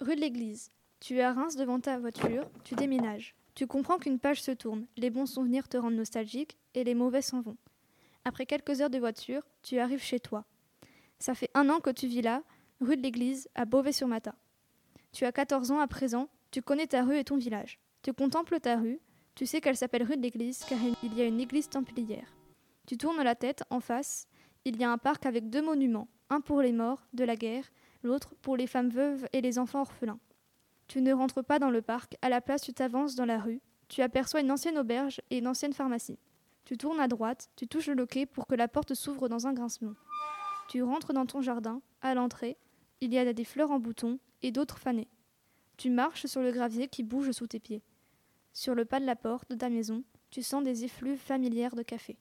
Rue de l'église. Tu es à Reims devant ta voiture, tu déménages. Tu comprends qu'une page se tourne, les bons souvenirs te rendent nostalgique et les mauvais s'en vont. Après quelques heures de voiture, tu arrives chez toi. Ça fait un an que tu vis là, rue de l'église, à Beauvais-sur-Mata. Tu as 14 ans à présent, tu connais ta rue et ton village. Tu contemples ta rue, tu sais qu'elle s'appelle rue de l'église car il y a une église templière. Tu tournes la tête en face, il y a un parc avec deux monuments, un pour les morts de la guerre, l'autre pour les femmes veuves et les enfants orphelins. Tu ne rentres pas dans le parc, à la place tu t'avances dans la rue, tu aperçois une ancienne auberge et une ancienne pharmacie. Tu tournes à droite, tu touches le loquet pour que la porte s'ouvre dans un grincement. Tu rentres dans ton jardin, à l'entrée, il y a des fleurs en bouton et d'autres fanées. Tu marches sur le gravier qui bouge sous tes pieds. Sur le pas de la porte de ta maison, tu sens des effluves familières de café.